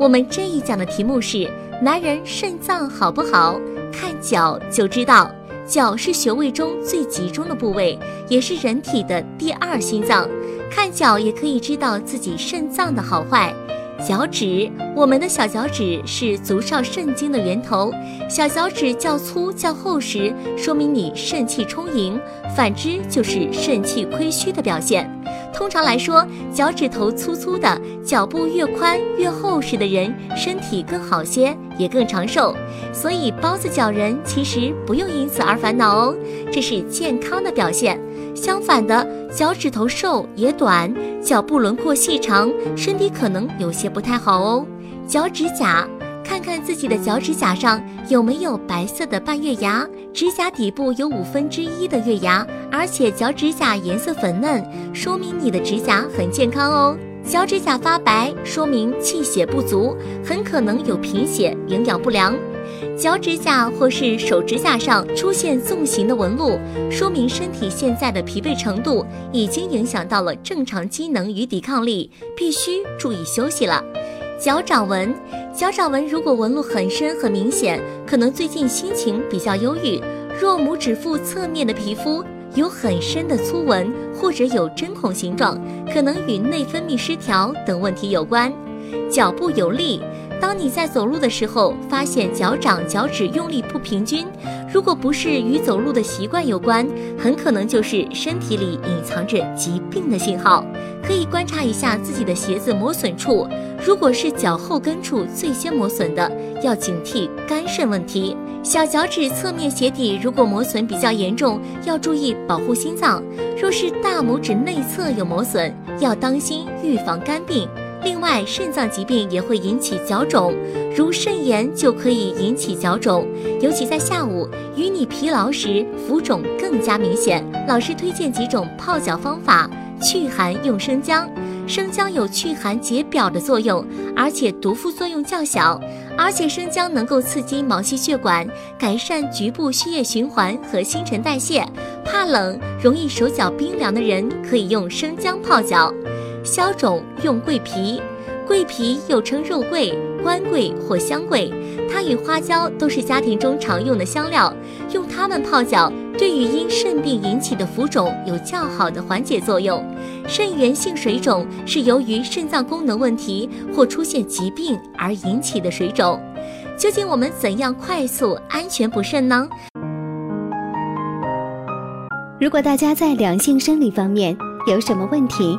我们这一讲的题目是：男人肾脏好不好，看脚就知道。脚是穴位中最集中的部位，也是人体的第二心脏。看脚也可以知道自己肾脏的好坏。脚趾，我们的小脚趾是足少肾经的源头。小脚趾较粗较厚时，说明你肾气充盈；反之就是肾气亏虚的表现。通常来说，脚趾头粗粗的、脚部越宽越厚实的人，身体更好些，也更长寿。所以包子脚人其实不用因此而烦恼哦，这是健康的表现。相反的，脚趾头瘦也短，脚部轮廓细长，身体可能有些不太好哦。脚趾甲，看看自己的脚趾甲上有没有白色的半月牙，指甲底部有五分之一的月牙，而且脚趾甲颜色粉嫩，说明你的指甲很健康哦。脚趾甲发白，说明气血不足，很可能有贫血、营养不良。脚趾甲或是手指甲上出现纵形的纹路，说明身体现在的疲惫程度已经影响到了正常机能与抵抗力，必须注意休息了。脚掌纹，脚掌纹如果纹路很深很明显，可能最近心情比较忧郁。若拇指腹侧面的皮肤有很深的粗纹，或者有针孔形状，可能与内分泌失调等问题有关。脚部有力。当你在走路的时候，发现脚掌、脚趾用力不平均，如果不是与走路的习惯有关，很可能就是身体里隐藏着疾病的信号。可以观察一下自己的鞋子磨损处，如果是脚后跟处最先磨损的，要警惕肝肾问题。小脚趾侧面鞋底如果磨损比较严重，要注意保护心脏。若是大拇指内侧有磨损，要当心预防肝病。另外，肾脏疾病也会引起脚肿，如肾炎就可以引起脚肿，尤其在下午，与你疲劳时，浮肿更加明显。老师推荐几种泡脚方法：祛寒用生姜，生姜有祛寒解表的作用，而且毒副作用较小，而且生姜能够刺激毛细血管，改善局部血液循环和新陈代谢。怕冷、容易手脚冰凉的人可以用生姜泡脚。消肿用桂皮，桂皮又称肉桂、官桂或香桂，它与花椒都是家庭中常用的香料，用它们泡脚，对于因肾病引起的浮肿有较好的缓解作用。肾源性水肿是由于肾脏功能问题或出现疾病而引起的水肿。究竟我们怎样快速安全补肾呢？如果大家在两性生理方面有什么问题，